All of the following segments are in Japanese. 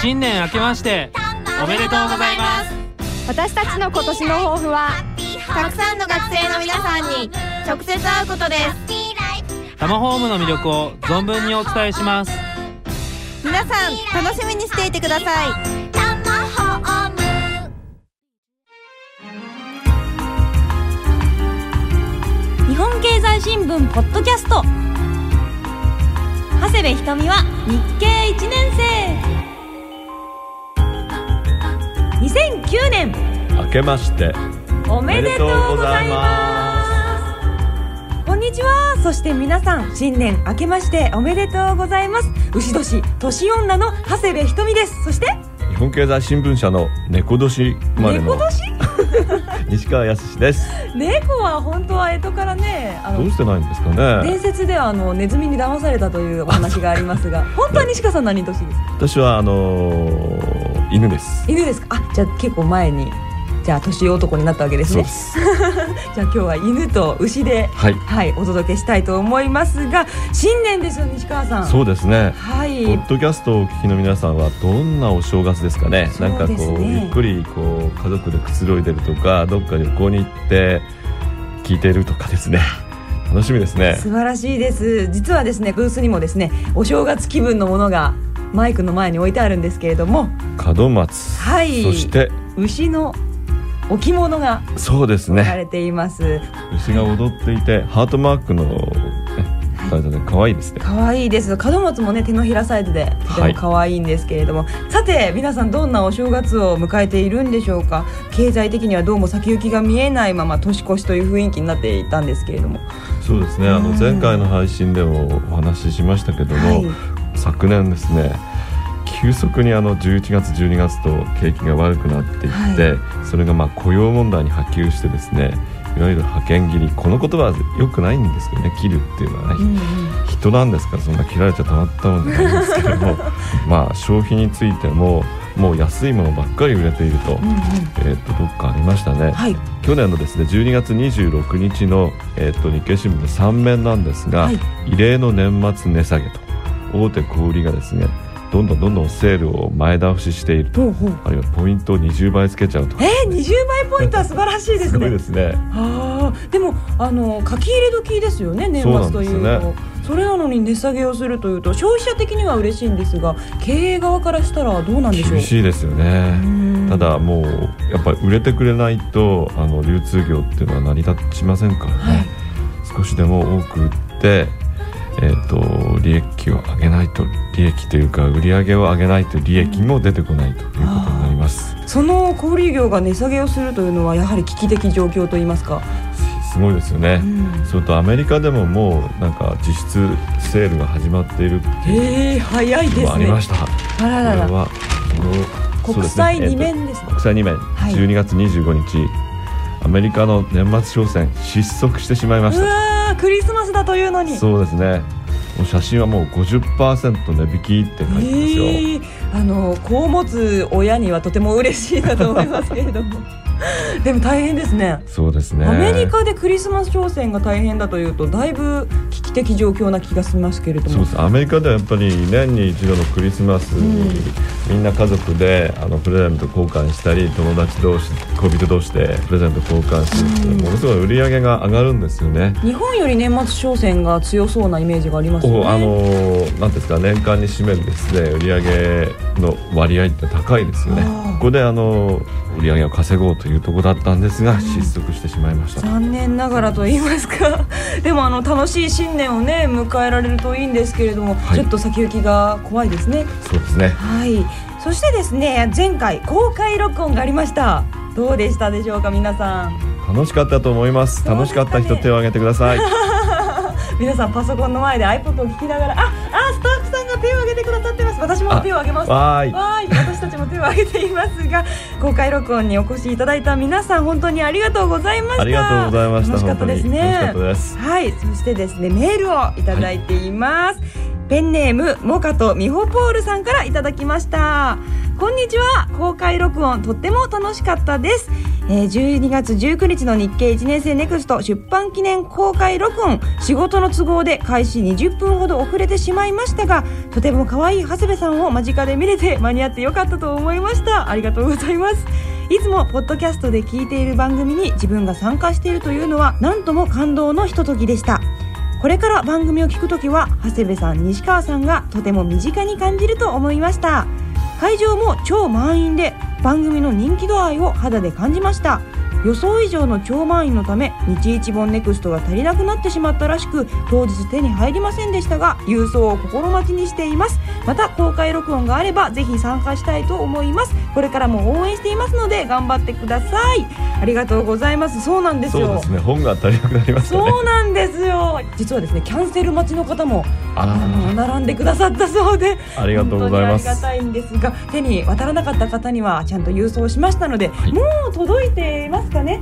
新年明けましておめでとうございます。私たちの今年の抱負はたくさんの学生の皆さんに直接会うことです。タマホームの魅力を存分にお伝えします。皆さん楽しみにしていてください。タマホーム日本経済新聞ポッドキャスト。長谷部ひとみは日経1年生2009年明けまして。おめでとうございます。こんにちは。そして皆さん新年明けましておめでとうございます。牛年年女の長谷部ひとみです。そして日本経済新聞社の猫年生まれの。猫年？西川康です。猫は本当は江戸からねどうしてないんですかね。伝説ではあのネズミに騙されたというお話がありますが 本当は西川さん何年ですか？私はあのー犬です。犬ですか？あじゃあ結構前にじゃあ年男になったわけですね。じゃあ今日は犬と牛ではい。はいお届けしたいと思いますが新年ですよ西川さん。そうですね。はい。ポッドキャストをお聞きの皆さんはどんなお正月ですかね？そうなんかこうゆっくりこう家族でくつろいでるとかどっか旅行に行って聞いてるとかですね。楽しみですね。素晴らしいです。実はですねブースにもですねお正月気分のものがマイクの前に置いてあるんですけれども。門松。はい。そして。牛の置物がそうですね。置かれています。牛が踊っていてハートマークの可愛いですね。可愛いです。門松もね手のひらサイズでとても可愛いんですけれども、さて皆さんどんなお正月を迎えているんでしょうか？経済的にはどうも先行きが見えないまま年越しという雰囲気になっていたんですけれども。そうですね。あのうん。前回の配信でもお話ししましたけども、はい昨年ですね急速にあの11月12月と景気が悪くなっていって、それがまあ雇用問題に波及してですねいわゆる派遣切りこの言葉はよくないんですけどね切るっていうのはね、うんうん。人なんですからそんな切られちゃたまったもんじゃないんですけども まあ消費についてももう安いものばっかり売れていると,、うんうん。えー、とどっかありましたね。はい。去年のですね12月26日の、えー、と日経新聞の3面なんですが、はい。異例の年末値下げと大手小売がですねどんどんどんどんセールを前倒ししていると。あるいはポイントを20倍つけちゃうとえー、20倍ポイントは素晴らしいですすごいねですね。あー。でもあの書き入れ時ですよね年末というとそれなのに値下げをするというと消費者的には嬉しいんですが経営側からしたらどうなんでしょう？厳しいですよね。うん。ただもうやっぱり売れてくれないとあの流通業っていうのは成り立ちませんからね、はい。少しでも多く売って、えー、と利益を上げないと利益というか売り上げを上げないと利益も出てこないということになります、その小売業が値下げをするというのはやはり危機的状況といいますか、すすごいですよね、うん。それとアメリカでももうなんか実質セールが始まっているっていうへえ早いですね。ありました、あららら。これは国際そうですね。二面ですねえーと国際2面、い。12月25日。アメリカの年末商戦失速してしまいましうたクリスマスだというのに。そうですね。写真はもう50%値引きって書いてますよ、ええあの子を持つ親にはとても嬉しいなと思いますけれども。でも大変ですね。そうですね。アメリカでクリスマス商戦が大変だというとだいぶ危機的状況な気がしますけれども。そうです。アメリカではやっぱり年に一度のクリスマスに、みんな家族であのプレゼント交換したり友達同士恋人同士でプレゼント交換して、うん。ものすごい売り上げが上がるんですよね。日本より年末商戦が強そうなイメージがありますよね。あのーなんですか年間に占めるですね売り上げの割合って高いですよね。ここであの売り上げを稼ごうというところだったんですが、失速してしまいました。残念ながらと言いますか。でもあの楽しい新年をね迎えられるといいんですけれども、はい。ちょっと先行きが怖いですね。そうですね。はい。そしてですね前回公開録音がありました。どうでしたでしょうか皆さん。楽しかったと思います。楽しかった人手を挙げてください。皆さんパソコンの前で iPod を聞きながらああが手を挙げてくださってます。私も手を挙げます。わーい。私たちも手を挙げています。が公開録音にお越しいただいた皆さん本当にありがとうございました。ありがとうございました楽しかったですね。はい。そしてですねメールをいただいています、ペンネームモカとミホポールさんからいただきました。こんにちは。公開録音とっても楽しかったです、えー、12月19日の日経1年生ネクスト出版記念公開録音。仕事の都合で開始20分ほど遅れてしまいましたがとても可愛い長谷部さんを間近で見れて間に合ってよかったと思いました。ありがとうございます。いつもポッドキャストで聞いている番組に自分が参加しているというのは何とも感動のひとときでした。これから番組を聞くときは長谷部さん西川さんがとても身近に感じると思いました。会場も超満員で番組の人気度合いを肌で感じました。予想以上の超満員のため日一本ネクストが足りなくなってしまったらしく当日手に入りませんでしたが郵送を心待ちにしています。また公開録音があればぜひ参加したいと思います。これからも応援していますので頑張ってください。ありがとうございます。そうなんですよ。そうですね。本が足りなくなりましたね。そうなんですよ。実はですねキャンセル待ちの方もあの並んでくださったそうでありがとうございます。ありがたいんですが手に渡らなかった方にはちゃんと郵送しましたので、はい。もう届いていますかね。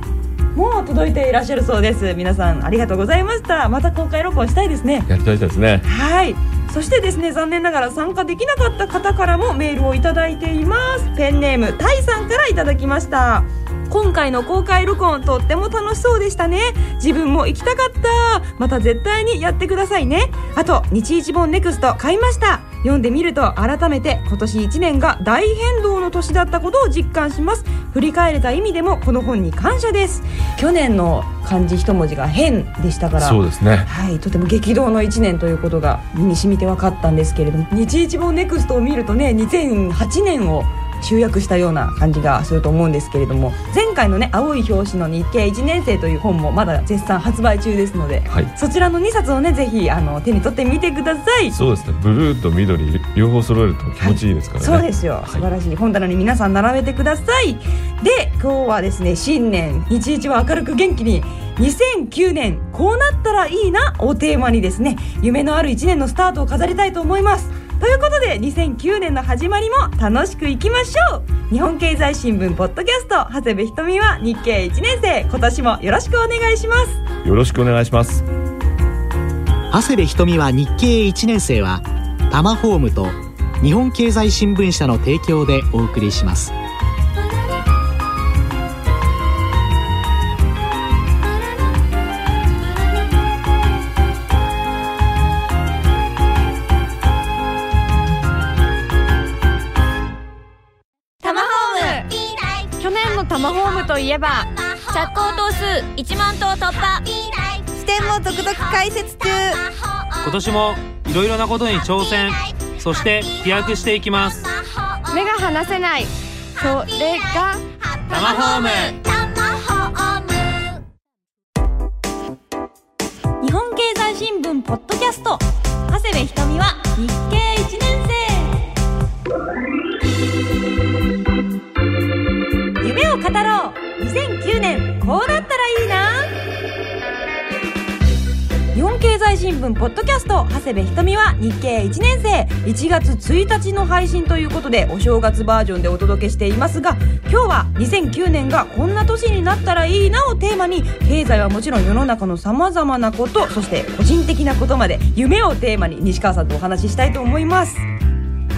もう届いていらっしゃるそうです。皆さんありがとうございました。また公開録音したいですね。やりたいですね。はい。そしてですね残念ながら参加できなかった方からもメールをいただいています。ペンネームタイさんからいただきました。今回の公開録音とっても楽しそうでしたね。自分も行きたかった。また絶対にやってくださいね。あと日一本ネクスト買いました読んでみると改めて今年1年が大変動の年だったことを実感します。振り返れた意味でもこの本に感謝です。去年の漢字一文字が変でしたからそうですね。はい、とても激動の1年ということが身に染みて分かったんですけれども日一本ネクストを見るとね2008年を集約したような感じがすると思うんですけれども前回のね青い表紙の日経1年生という本もまだ絶賛発売中ですので、はい。そちらの2冊をねぜひあの手に取ってみてください。そうですね。ブルーと緑両方揃えると気持ちいいですからね、そうですよ、はい。素晴らしい本棚に皆さん並べてください。で今日はですね新年日一は明るく元気に2009年こうなったらいいなをテーマにですね夢のある1年のスタートを飾りたいと思いますということで2009年の始まりも楽しくいきましょう。日本経済新聞ポッドキャスト長谷部ひとみは日経1年生。今年もよろしくお願いします。よろしくお願いします。長谷部ひとみは日経1年生はタマホームと日本経済新聞社の提供でお送りしますといえば着工頭数1万頭突破。視点も続々開設中。今年もいろいろなことに挑戦。そして飛躍していきます。目が離せない。それがタマホーム日本経済新聞ポッドキャスト。長谷部ひとみは日経新聞ポッドキャスト長谷部ひとみは日経1年生。1月1日の配信ということでお正月バージョンでお届けしていますが今日は2009年がこんな年になったらいいなをテーマに経済はもちろん世の中のさまざまなことそして個人的なことまで夢をテーマに西川さんとお話ししたいと思います。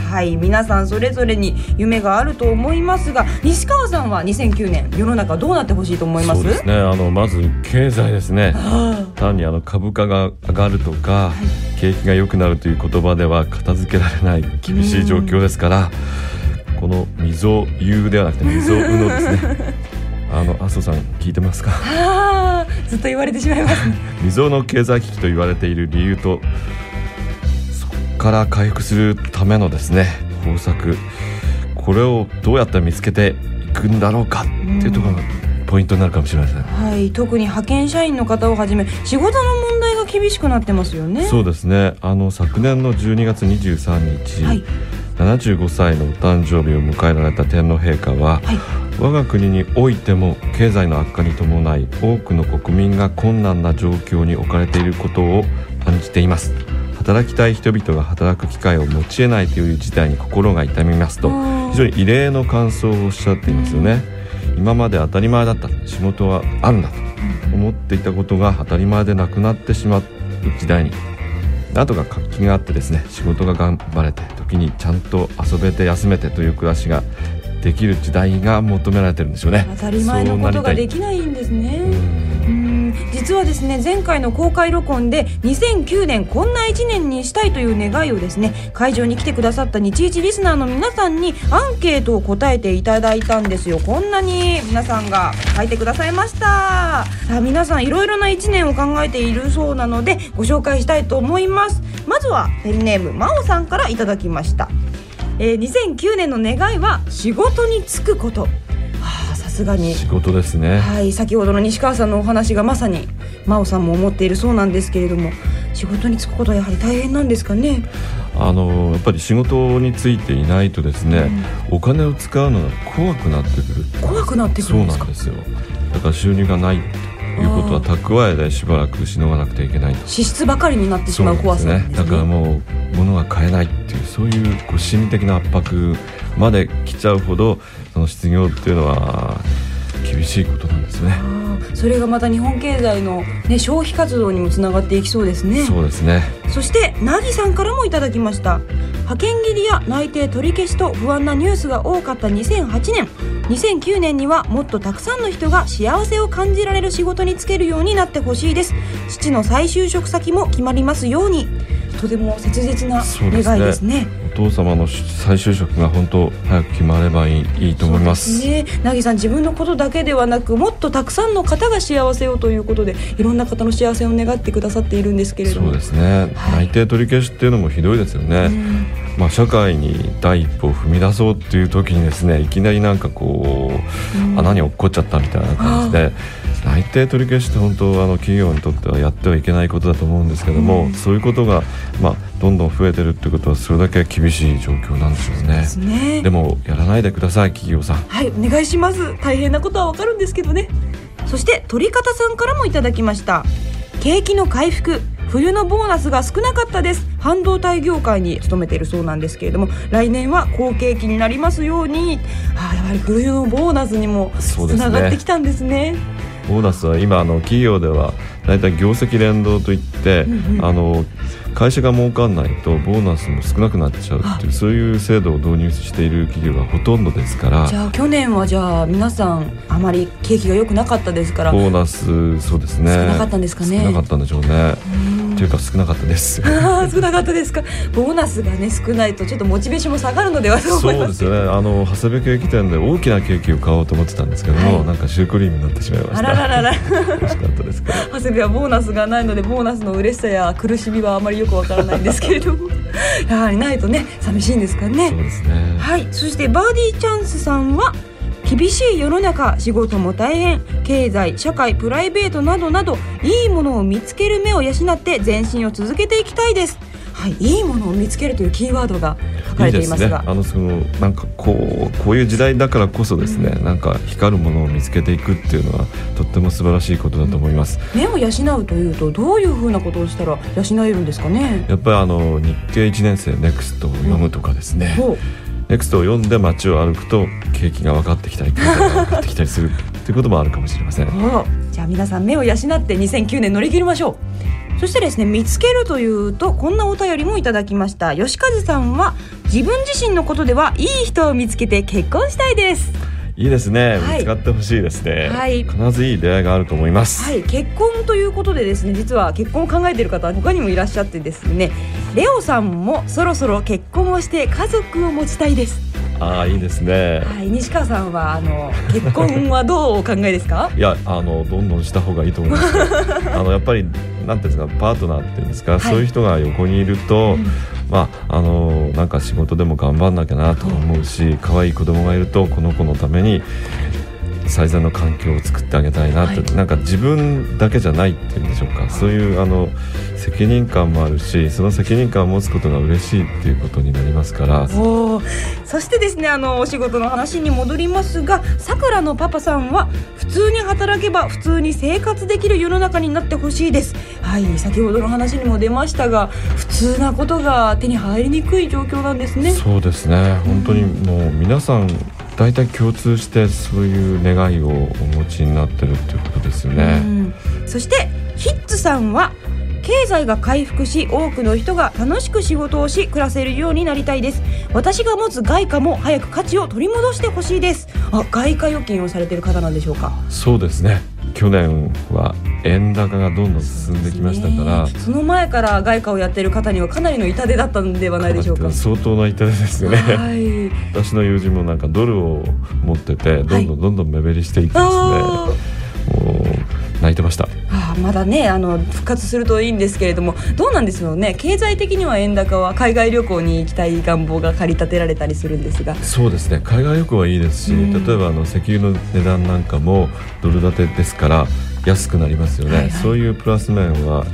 はい皆さんそれぞれに夢があると思いますが西川さんは2009年世の中どうなってほしいと思います？そうですねあのまず経済ですね。は単にあの株価が上がるとか、景気が良くなるという言葉では片付けられない厳しい状況ですから、この溝有ではなくて溝うのですね。あの麻生さん聞いてますか？ずっと言われてしまいますね。未曾有の経済危機と言われている理由とから回復するためのですね方策これをどうやって見つけていくんだろうかっていうところがポイントになるかもしれません、はい、特に派遣社員の方をはじめ仕事の問題が厳しくなってますよね。そうですね。あの昨年の12月23日、はい、75歳のお誕生日を迎えられた天皇陛下は、はい。我が国においても経済の悪化に伴い多くの国民が困難な状況に置かれていることを感じています働きたい人々が働く機会を持ち得ないという事態に心が痛みますと非常に異例の感想をおっしゃっていますよね。今まで当たり前だった仕事はあるんだと思っていたことが当たり前でなくなってしまう時代になんとか活気があってですね仕事が頑張れて時にちゃんと遊べて休めてという暮らしができる時代が求められてるんですよね。当たり前のことができないんですね。うん実はですね前回の公開録音で2009年こんな1年にしたいという願いをですね会場に来てくださった日一リスナーの皆さんにアンケートを答えていただいたんですよ。こんなに皆さんが書いてくださいました。さあ皆さんいろいろな1年を考えているそうなのでご紹介したいと思います。まずはペンネーム真央さんからいただきました。えー、2009年の願いは仕事に就くこと。すがに。仕事ですね。はい先ほどの西川さんのお話がまさに真央さんも思っているそうなんですけれども仕事に就くことはやはり大変なんですかね？あのやっぱり仕事についていないとですね、うん、お金を使うのが怖くなってくる。怖くなってくるんですか？そうなんですよ。だから収入がないいうことは蓄えでしばらくしのがなくてはいけない支出ばかりになってしまう怖さですね、ね、だからもう物が買えないっていうそういうこう心理的な圧迫まで来ちゃうほどその失業っていうのは厳しいことなんですね。それがまた日本経済の、ね、消費活動にもつながっていきそうですね。そうですね。そしてなぎさんからもいただきました。派遣切りや内定取り消しと不安なニュースが多かった2008年2009年にはもっとたくさんの人が幸せを感じられる仕事に就けるようになってほしいです。父の再就職先も決まりますようにとても切実な願いですね。お父様の再就職が本当早く決まればいいいいと思います。ね。なぎさん自分のことだけではなくもっとたくさんの方が幸せをということでいろんな方の幸せを願ってくださっているんですけれども。そうですね、はい、内定取り消しっていうのもひどいですよね、まあ、社会に第一歩を踏み出そうっていう時にですねいきなりなんかこう、穴に落っこっちゃったみたいな感じで内定取り消しって本当あの企業にとってはやってはいけないことだと思うんですけども、うん、そういうことが、まあ、どんどん増えてるってことはそれだけ厳しい状況なんでしょうね。でね。でもやらないでください企業さん。はいお願いします。大変なことはわかるんですけどね。そして鳥方さんからもいただきました。景気の回復冬のボーナスが少なかったです。半導体業界に勤めているそうなんですけれども来年は好景気になりますように。あやはり冬のボーナスにもつながってきたんですねボーナスは今あの企業では大体業績連動といって、うんうん、あの会社が儲かんないとボーナスも少なくなっちゃうっていうそういう制度を導入している企業がほとんどですから。じゃあ去年はじゃあ皆さんあまり景気が良くなかったですから。ボーナスそうですね。少なかったんですかね。少なかったんでしょうねというか少なかったです。少なかったですか。ボーナスがね少ないとちょっっとモチベーションも下がるのではそうですよね。あの長谷部ケーキ店で大きなケーキを買おうと思ってたんですけども、はい、なんかシュークリームになってしまいました。あらららら。美味しかったです。か長谷部はボーナスがないのでボーナスの嬉しさや苦しみはあまりよくわからないんですけれども。やはりないとね寂しいんですかね。そうですね。はい。そしてバーディーチャンスさんは厳しい世の中仕事も大変経済社会プライベートなどなどいいものを見つける目を養って前進を続けていきたいですはい、いいものを見つけるというキーワードが書かれていますが、ね、あのそのなんかこうこういう時代だからこそですね、うん、なんか光るものを見つけていくっていうのはとっても素晴らしいことだと思います。目を養うというとどういうふうなことをしたら養えるんですかね。やっぱりあの日経一年生ネクストを読むとかですね。うんネクストを読んで街を歩くと景気が分かってきたり経済が分かってきたりするということもあるかもしれません。じゃあ皆さん目を養って2009年乗り切りましょう。そしてですね見つけるというとこんなお便りもいただきました。吉和さんは自分自身のことではいい人を見つけて結婚したいです。いいですね、はい、見つかってほしいですね、はい、必ずいい出会いがあると思います。はい。結婚ということでですね実は結婚を考えている方は他にもいらっしゃってですねレオさんもそろそろ結婚をして家族を持ちたいです。ああいいですね。はい、西川さんはあの結婚はどうお考えですか？いやあのどんどんした方がいいと思います。あのやっぱりなんていうんですかパートナーっていうんですか、はい、そういう人が横にいると、うん、まああのなんか仕事でも頑張んなきゃなと思うし、可愛い子供がいるとこの子のために最善の環境を作ってあげたいなって、はい、なんか自分だけじゃないっていうんでしょうか。そういうあの責任感もあるしその責任感を持つことが嬉しいっていうことになりますから。そしてですねあのお仕事の話に戻りますがさくらのパパさんは普通に働けば普通に生活できる世の中になってほしいです。はい先ほどの話にも出ましたが普通なことが手に入りにくい状況なんですね。そうですね。本当にもう皆さん大体共通してそういう願いをお持ちになってるっていうことですよね、そしてヒッツさんは経済が回復し多くの人が楽しく仕事をし暮らせるようになりたいです。私が持つ外貨も早く価値を取り戻してほしいです。あ外貨預金をされている方なんでしょうか？そうですね去年は円高がどんどん進んできましたからその前から外貨をやっている方にはかなりの痛手だったんではないでしょうか。相当な痛手ですよね、はい、私の友人もなんかドルを持っててどんどんどんどん目減りしていってですね、はい、泣いてました。あまだねあの復活するといいんですけれどもどうなんですよね。経済的には円高は海外旅行に行きたい願望が駆り立てられたりするんですが。そうですね。海外旅行はいいですし、うん、例えばあの石油の値段なんかもドル建てですから安くなりますよね、はいはい、そういうプラス面は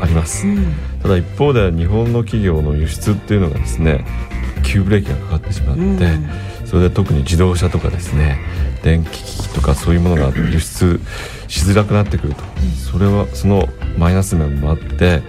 あります、うん、ただ一方で日本の企業の輸出っていうのがですね急ブレーキがかかってしまって、うん、それで特に自動車とかですね電気機器とかそういうものが輸出しづらくなってくると、それはそのマイナス面もあって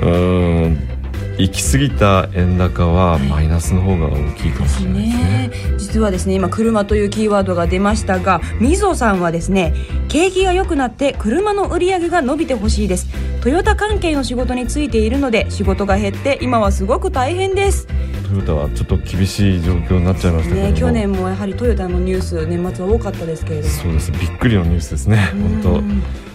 うん行き過ぎた円高はマイナスの方が大きいかもしれないですね。ですね、実はですね今車というキーワードが出ましたがみぞさんはですね景気が良くなって車の売り上げが伸びてほしいです。トヨタ関係の仕事についているので仕事が減って今はすごく大変です。トヨタはちょっと厳しい状況になっちゃいましたけどね去年もやはりトヨタのニュース年末は多かったですけれども。そうですびっくりのニュースですね。本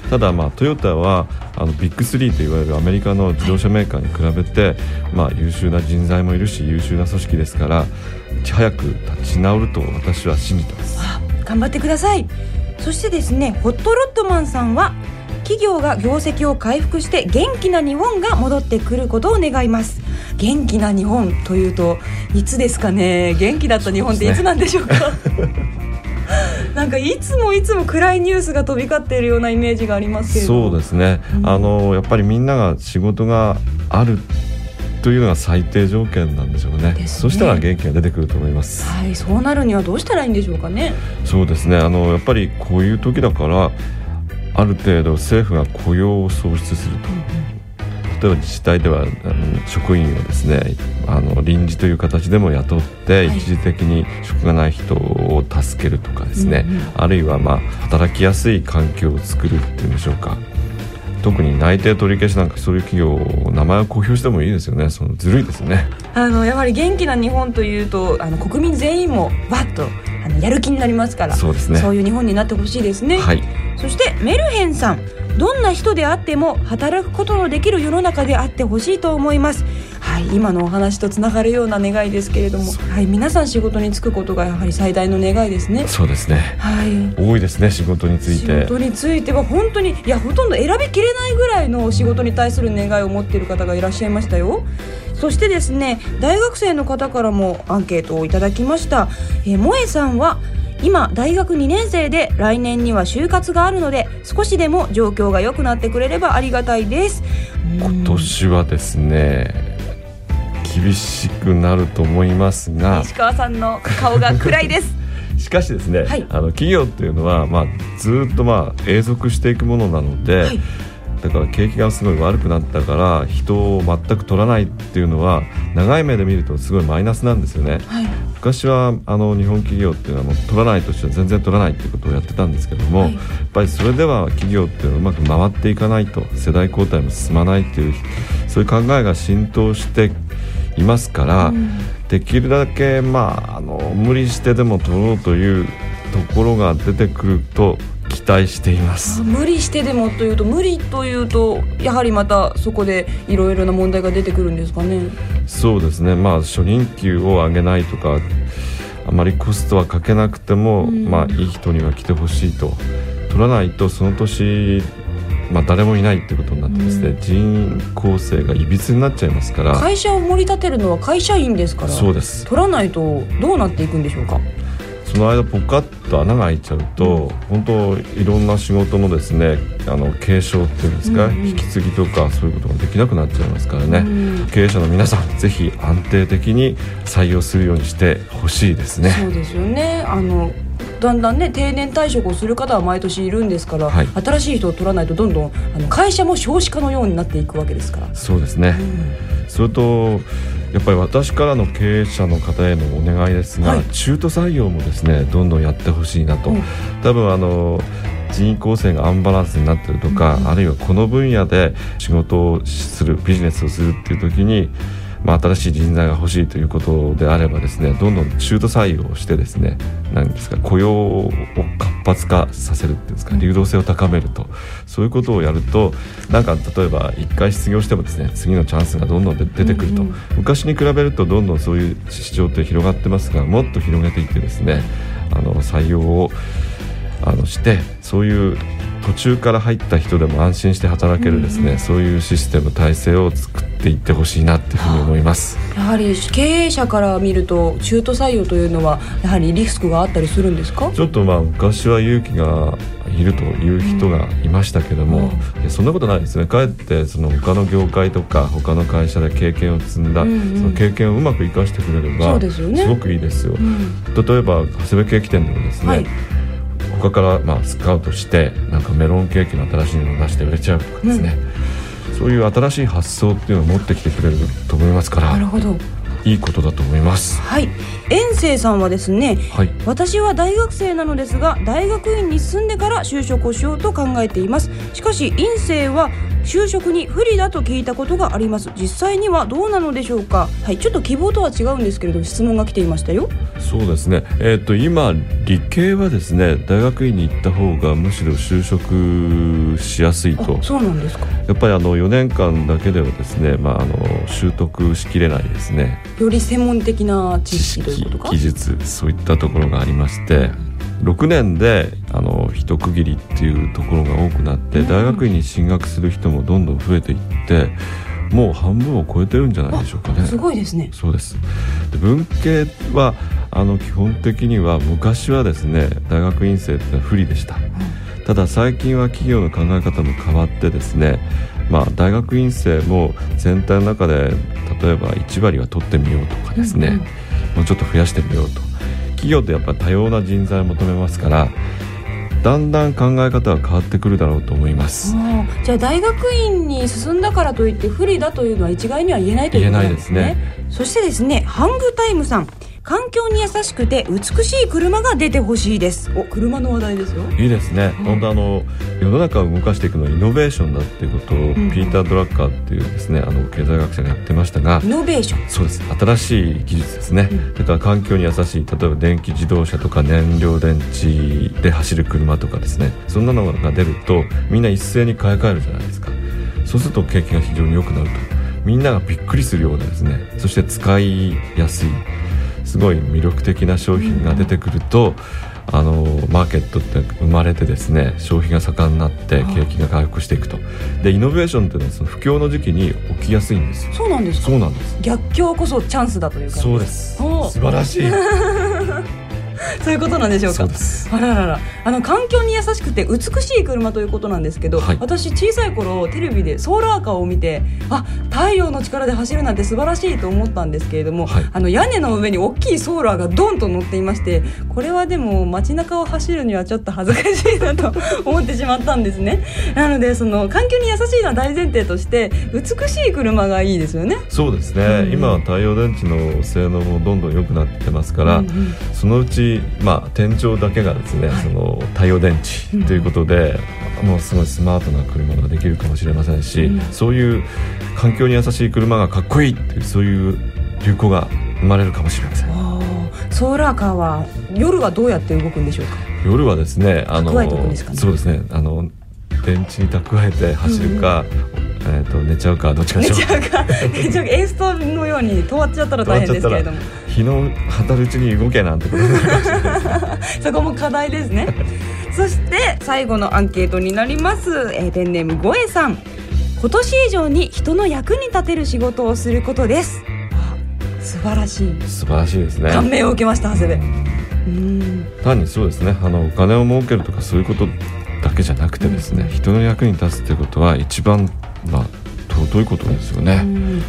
当。ただ、まあ、トヨタはあのビッグ3といわれるアメリカの自動車メーカーに比べて、まあ、優秀な人材もいるし優秀な組織ですからいち早く立ち直ると私は信じてます。頑張ってください。そしてですねホットロットマンさんは企業が業績を回復して元気な日本が戻ってくることを願います。元気な日本というといつですかね？元気だった日本っていつなんでしょうか？なんかいつもいつも暗いニュースが飛び交っているようなイメージがありますけれどそうですね、うん、あのやっぱりみんなが仕事があるというのが最低条件なんでしょうね、ね、そしたら元気が出てくると思います。はい。そうなるにはどうしたらいいんでしょうかね？そうですね。あのやっぱりこういう時だからある程度政府が雇用を創出すると、うん例えば自治体ではあの職員をですねあの臨時という形でも雇って一時的に職がない人を助けるとかですね、はいあるいはまあ働きやすい環境を作るっていうんでしょうか。特に内定取り消しなんかそういう企業名前を公表してもいいですよね。そのずるいですね。あのやはり元気な日本というとあの国民全員もわっとあのやる気になりますからそうですね。そういう日本になってほしいですね、はい、そしてメルヘンさん。どんな人であっても働くことのできる世の中であってほしいと思いますはい今のお話とつながるような願いですけれどもはい皆さん仕事に就くことがやはり最大の願いですね。そうですね。はい。多いですね仕事について。仕事については本当にいやほとんど選びきれないぐらいの仕事に対する願いを持っている方がいらっしゃいましたよ。そしてですね大学生の方からもアンケートをいただきました、えー、萌えさんは今大学2年生で来年には就活があるので少しでも状況が良くなってくれればありがたいです。今年はですね厳しくなると思いますが。石川さんの顔が暗いです。しかしですね、はい、あの企業っていうのは、まあ、ずっとまあ永続していくものなので、はい。だから景気がすごい悪くなったから人を全く取らないっていうのは長い目で見るとすごいマイナスなんですよね、はい、昔はあの日本企業っていうのはもう取らないとしては全然取らないっていうことをやってたんですけども、はい、やっぱりそれでは企業っていうのはうまく回っていかないと世代交代も進まないっていうそういう考えが浸透していますから、うん、できるだけ、まあ、あの無理してでも取ろうというところが出てくると期待しています。無理してでもというと無理というとやはりまたそこでいろいろな問題が出てくるんですかね。そうですね。まあ初任給を上げないとかあまりコストはかけなくても、うん、まあいい人には来てほしいと。取らないとその年まあ、誰もいないってことになってですね、うん、人員構成がいびつになっちゃいますから。会社を盛り立てるのは会社員ですから。そうです。取らないとどうなっていくんでしょうか？その間ポカッと穴が開いちゃうと、うん、本当いろんな仕事のですねあの継承っていうんですか、うんうん、引き継ぎとかそういうことができなくなっちゃいますからね、うん、経営者の皆さんぜひ安定的に採用するようにしてほしいですね。そうですよね。あのだんだんね定年退職をする方は毎年いるんですから、はい、新しい人を取らないとどんどんあの会社も少子化のようになっていくわけですから。そうですね、うん、それとやっぱり私からの経営者の方へのお願いですが、はい。中途採用もですねどんどんやってほしいなと、うん。多分あの人員構成がアンバランスになってるとか、あるいはこの分野で仕事をするビジネスをするっていう時に、まあ、新しい人材が欲しいということであればですねどんどん中途採用をしてですね何ですか雇用を活発化させるっていうんですか流動性を高めるとそういうことをやるとなんか例えば一回失業してもですね次のチャンスがどんどん出出てくると、昔に比べるとどんどんそういう市場って広がってますがもっと広げていってですねあの採用をあのしてそういう途中から入った人でも安心して働けるですね、そういうシステム体制を作っていってほしいなっていうふうに思います。やはり経営者から見ると中途採用というのはやはりリスクがあったりするんですか？ちょっとまあ昔は勇気がいるという人がいましたけども、いやそんなことないですね。かえってその他の業界とか他の会社で経験を積んだ、うんうん。その経験をうまく生かしてくれればそうですよね。ごくいいですよ、ん。例えば長谷部ケーキ店でもですね、はい他からまあスカウトしてなんかメロンケーキの新しいのを出して売れちゃうとかですね、そういう新しい発想っていうのを持ってきてくれると思いますからなるほど。いいことだと思います。はい。遠征さんはですねはい。私は大学生なのですが大学院に進んでから就職をしようと考えています。しかし院生は就職に不利だと聞いたことがあります。実際にはどうなのでしょうか？はいちょっと希望とは違うんですけれども質問が来ていましたよ。そうですね。えっ、と今理系はですね大学院に行った方がむしろ就職しやすいと。あそうなんですか。やっぱりあの4年間だけではですね、まあ、あの習得しきれないですね。より専門的な知識ということか？技術そういったところがありまして6年であの一区切りっていうところが多くなって、大学院に進学する人もどんどん増えていってもう半分を超えてるんじゃないでしょうかね。すごいですね。そうです。で文系はあの基本的には昔はですね大学院生ってのは不利でした、ただ最近は企業の考え方も変わってですねまあ大学院生も全体の中で例えば1割は取ってみようとかですね、もうちょっと増やしてみようと企業ってやっぱ多様な人材を求めますからだんだん考え方は変わってくるだろうと思います。じゃあ大学院に進んだからといって不利だというのは一概には言えないということですね。言えないそしてですねハングタイムさん環境に優しくて美しい車が出てほしいです。お車の話題ですよ。いいですね、本当あの世の中を動かしていくのはイノベーションだっていうことを、ん。ピーター・ドラッカーっていうですねあの経済学者がやってましたがイノベーション。そうです。新しい技術ですね、だから環境に優しい例えば電気自動車とか燃料電池で走る車とかですね。そんなのが出るとみんな一斉に買い替えるじゃないですか。そうすると景気が非常に良くなると。みんながびっくりするようなですね。そして使いやすいすごい魅力的な商品が出てくると、あのマーケットって生まれてですね消費が盛んになって景気が回復していくと。でイノベーションっていうのはその不況の時期に起きやすいんですよ。そうなんですか？そうなんです。逆境こそチャンスだというかそうです。お素晴らしい そういうことなんでしょうか？あららら。あの環境に優しくて美しい車ということなんですけど、はい。私小さい頃テレビでソーラーカーを見てあ太陽の力で走るなんて素晴らしいと思ったんですけれども、はい。あの屋根の上に大きいソーラーがドンと乗っていましてこれはでも街中を走るにはちょっと恥ずかしいなと思ってしまったんですね。なのでその環境に優しいのは大前提として美しい車がいいですよね。そうですね、うん。今は太陽電池の性能もどんどん良くなってますから、うんうん。そのうち、まあ、天井だけがですね、その太陽電池ということで、もうすごいスマートな車ができるかもしれませんし、うん。そういう環境に優しい車がかっこいいっていうそういう流行が生まれるかもしれません。ソーラーカーは夜はどうやって動くんでしょうか？夜はですねあのね？そうですね。あの電池に蓄えて走るか、えー、と寝ちゃうかどっちかで寝ちゃう。か寝ちゃうか。エーストのように止まっちゃったら大変ですけれども。日の当たるうちに動けなんてこと そこも課題ですね。そして最後のアンケートになります、えーペンネームゴエさん。今年以上に人の役に立てる仕事をすることです。あ素晴らしい。素晴らしいですね。感銘を受けました長谷部。うん。単にそうですね。あのお金を儲けるとかそういうことだけじゃなくてですね、人の役に立つってことは一番まあ尊いことですよね、うん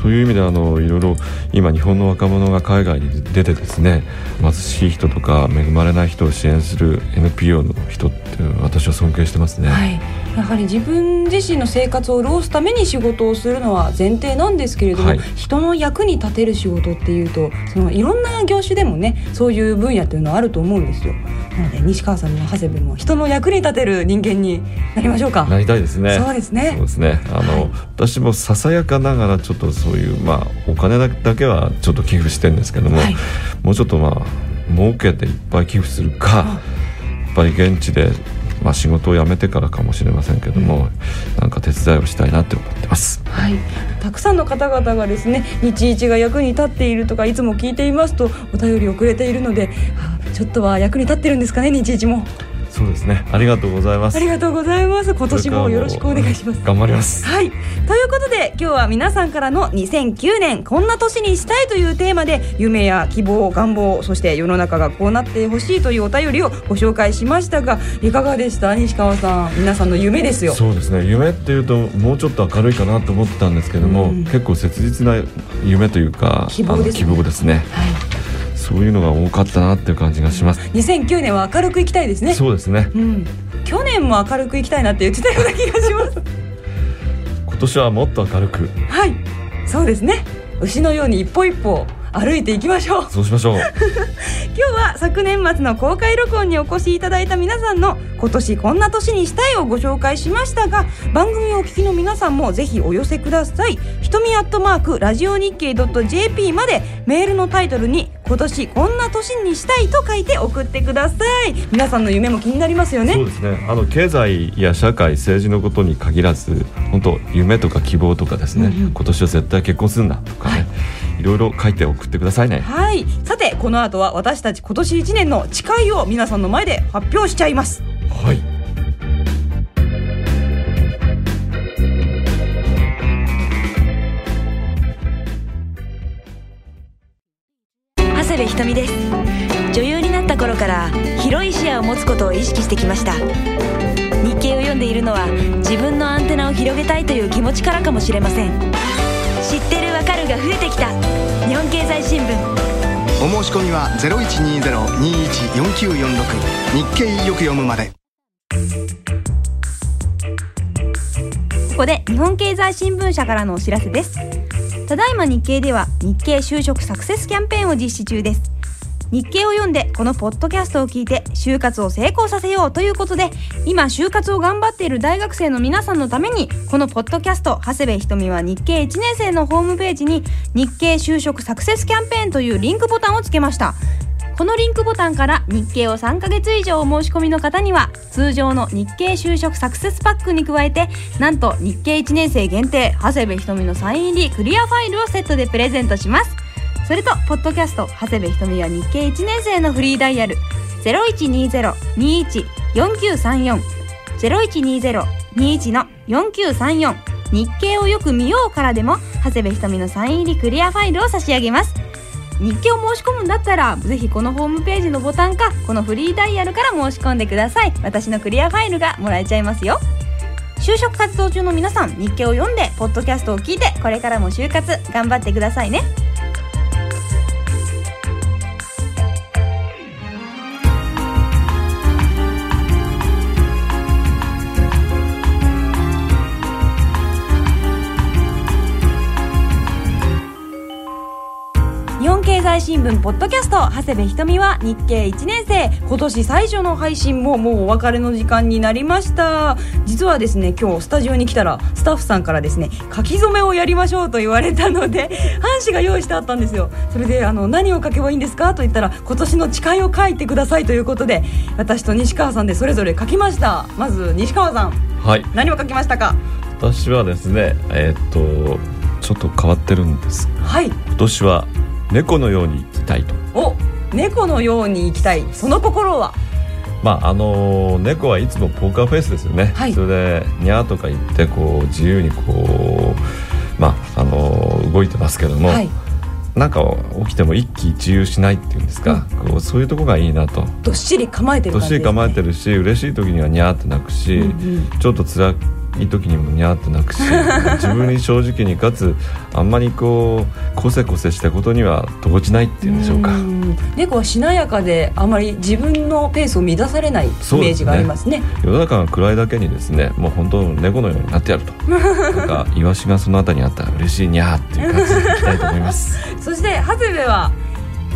そういう意味であのいろいろ今日本の若者が海外に出てですね貧しい人とか恵まれない人を支援する NPO の人って私は尊敬してますね、はい、やはり自分自身の生活を潤すために仕事をするのは前提なんですけれども、はい。人の役に立てる仕事っていうとそのいろんな業種でもねそういう分野というのはあると思うんですよ。なので西川さんも長谷部も人の役に立てる人間になりましょうか。なりたいですね。そうですね。そうですね。あの、はい。私もささやかながらちょっとそういうまあお金だだけはちょっと寄付してるんですけども、はい。もうちょっとまあ儲けていっぱい寄付するか、やっぱり現地でまあ仕事を辞めてからかもしれませんけども、なんか手伝いをしたいなって思ってます。はい、たくさんの方々がですね日一が役に立っているとかいつも聞いていますとお便りをくれているのであちょっとは役に立ってるんですかね日一もそうですね。ありがとうございます。ありがとうございます。今年もよろしくお願いします。頑張ります。はい。ということで今日は皆さんからの2009年こんな年にしたいというテーマで夢や希望願望そして世の中がこうなってほしいというお便りをご紹介しましたがいかがでした？西川さん。皆さんの夢ですよ。そうですね。夢っていうともうちょっと明るいかなと思ってたんですけども、うん。結構切実な夢というか希望ですね。希望ですね。はいそういうのが多かったなっていう感じがします、2009年は明るくいきたいですね。そうですね。うん。去年も明るくいきたいなって言ってたような気がします。今年はもっと明るく。はい。そうですね。牛のように一歩一歩歩いていきましょう。そうしましょう。今日は昨年末の公開録音にお越しいただいた皆さんの今年こんな年にしたいをご紹介しましたが番組をお聞きの皆さんもぜひお寄せください。ひとみアットマークラジオ日経 .jp までメールのタイトルに今年こんな年にしたいと書いて送ってください。皆さんの夢も気になりますよね。そうですね。あの経済や社会政治のことに限らず本当夢とか希望とかですね、うんうん。今年は絶対結婚するんだとかね、い、ろいろ書いて送ってくださいね。はい。さてこの後は私たち今年1年の誓いを皆さんの前で発表しちゃいます。はい。長谷部ひとみです。女優になった頃から広い視野を持つことを意識してきました。日経を読んでいるのは自分のアンテナを広げたいという気持ちからかもしれませんが増えてきた。日本経済新聞。お申し込みは0120-214946日経よく読むまで。ここで日本経済新聞社からのお知らせです。ただいま日経では日経就職サクセスキャンペーンを実施中です日経を読んでこのポッドキャストを聞いて就活を成功させようということで今就活を頑張っている大学生の皆さんのためにこのポッドキャスト長谷部ひとみは日経1年生のホームページに日経就職サクセスキャンペーンというリンクボタンをつけました。このリンクボタンから日経を3ヶ月以上お申し込みの方には通常の日経就職サクセスパックに加えてなんと日経1年生限定長谷部ひとみのサイン入りクリアファイルをセットでプレゼントします。それとポッドキャスト長谷部ひとみは日経1年生のフリーダイヤル0120-21-4934 0120-21の4934日経をよく見ようからでも長谷部ひとみのサイン入りクリアファイルを差し上げます。日記を申し込むんだったらぜひこのホームページのボタンかこのフリーダイヤルから申し込んでください。私のクリアファイルがもらえちゃいますよ。就職活動中の皆さん日記を読んでポッドキャストを聞いてこれからも就活頑張ってくださいね。済新聞ポッドキャスト長谷部ひとみは日経1年生。今年最初の配信ももうお別れの時間になりました。実はですね今日スタジオに来たらスタッフさんからですね書き初めをやりましょうと言われたので 半紙が用意してあったんですよ。それであの何を書けばいいんですか？と言ったら今年の誓いを書いてくださいということで私と西川さんでそれぞれ書きました。まず西川さんはい。何を書きましたか？私はですねえーっとちょっと変わってるんです。はい。今年は猫のように生きたいと。お猫のように生きたい。その心は？まああの猫はいつもポーカーフェイスですよね、はい。それでニャーとか言ってこう自由にこうまああの動いてますけども、はい。なんか起きても一喜一憂しないっていうんですか、こうそういうとこがいいなと。どっしり構えてるどっしり構えてるし嬉しい時にはニャーって鳴くし、うんうん。ちょっと辛いい時にもにゃーって泣くし 自分に正直にかつあんまりこうこせこせしたことには動じないっていうんでしょうか。猫はしなやかであまり自分のペースを乱されないイメージがありますね、ね、世の中が暗いだけにですねもう本当猫のようになってやると なんかイワシがその辺りにあったら嬉しいにゃーっていう感じでいきたいと思います。そして長谷部は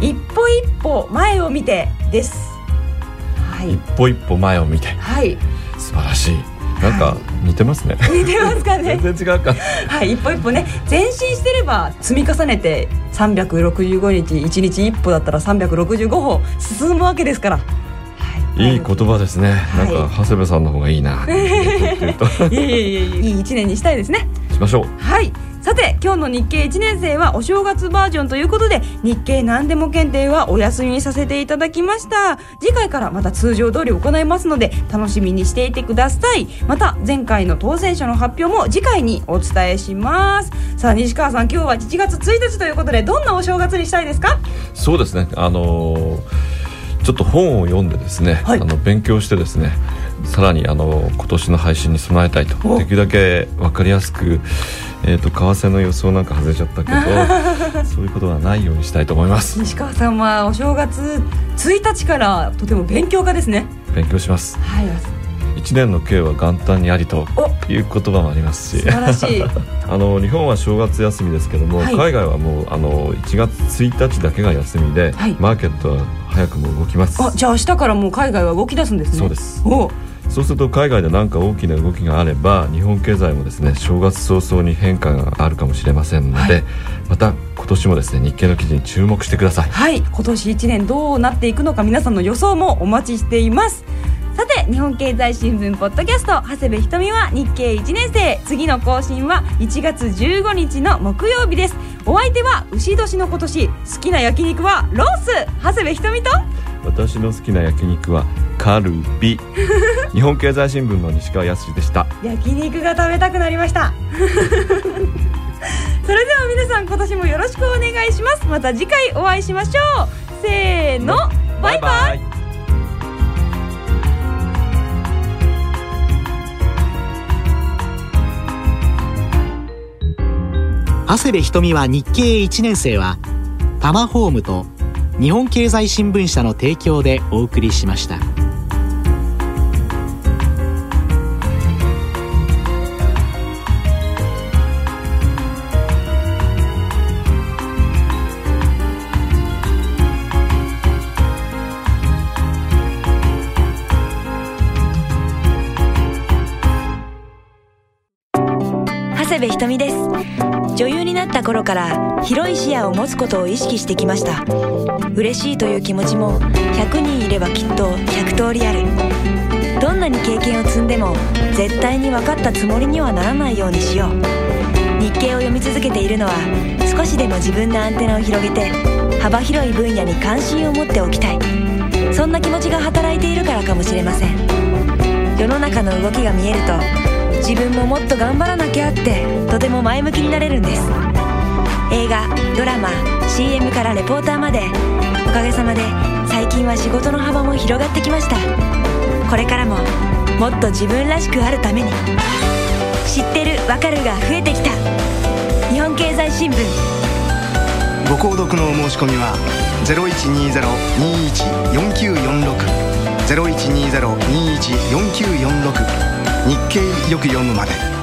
一歩一歩前を見てです。はい、一歩一歩前を見て、はい、素晴らしいなんか似てますね、はい、似てますかね？全然違うか。はい一歩一歩ね。前進してれば積み重ねて365日1日一歩だったら365歩進むわけですから。い。い言葉ですね、はい、なんか長谷部さんの方がいいな。いい一年にしたいですね。しましょう。はいさて今日の日経1年生はお正月バージョンということで日経何でも検定はお休みにさせていただきました。次回からまた通常通り行いますので楽しみにしていてください。また前回の当選者の発表も次回にお伝えします。さあ西川さん今日は1月1日ということでどんなお正月にしたいですか？そうですね。あのーちょっと本を読んでですね、はい、あの勉強してですねさらにあの今年の配信に備えたいと。できるだけ分かりやすく、えーと、為替の予想なんか外れちゃったけど そういうことはないようにしたいと思います。西川さんはお正月1日からとても勉強家ですね。勉強します。はい。一年の計は元旦にありという言葉もありますし。あの日本は正月休みですけども、はい、海外はもうあの1月1日だけが休みで、はい、マーケットは早くも動きます。あじゃあ明日からもう海外は動き出すんですね。そうですそうすると海外で何か大きな動きがあれば日本経済もですね正月早々に変化があるかもしれませんので、はい、また今年もですね日経の記事に注目してください。はい。今年1年どうなっていくのか皆さんの予想もお待ちしています。さて日本経済新聞ポッドキャスト長谷部ひとみは日経1年生。次の更新は1月15日の木曜日です。お相手は牛年の今年好きな焼肉はロース。長谷部ひとみと。私の好きな焼肉はカルビ。日本経済新聞の西川康でした。焼肉が食べたくなりました。それでは皆さん今年もよろしくお願いします。また次回お会いしましょう。せーの。バイバイ。長谷部瞳は日経1年生はタマホームと日本経済新聞社の提供でお送りしました。長谷部瞳です。女優になった頃から広い視野を持つことを意識してきました。嬉しいという気持ちも100人いればきっと100通りある。どんなに経験を積んでも絶対に分かったつもりにはならないようにしよう。日経を読み続けているのは少しでも自分のアンテナを広げて幅広い分野に関心を持っておきたい。そんな気持ちが働いているからかもしれません。世の中の動きが見えると自分ももっと頑張らなきゃってとても前向きになれるんです。映画ドラマ CM からレポーターまでおかげさまで最近は仕事の幅も広がってきました。これからももっと自分らしくあるために知ってるわかるが増えてきた。日本経済新聞。ご購読のお申し込みは0120-21-4946 0120-21-4946日経よく読むまで。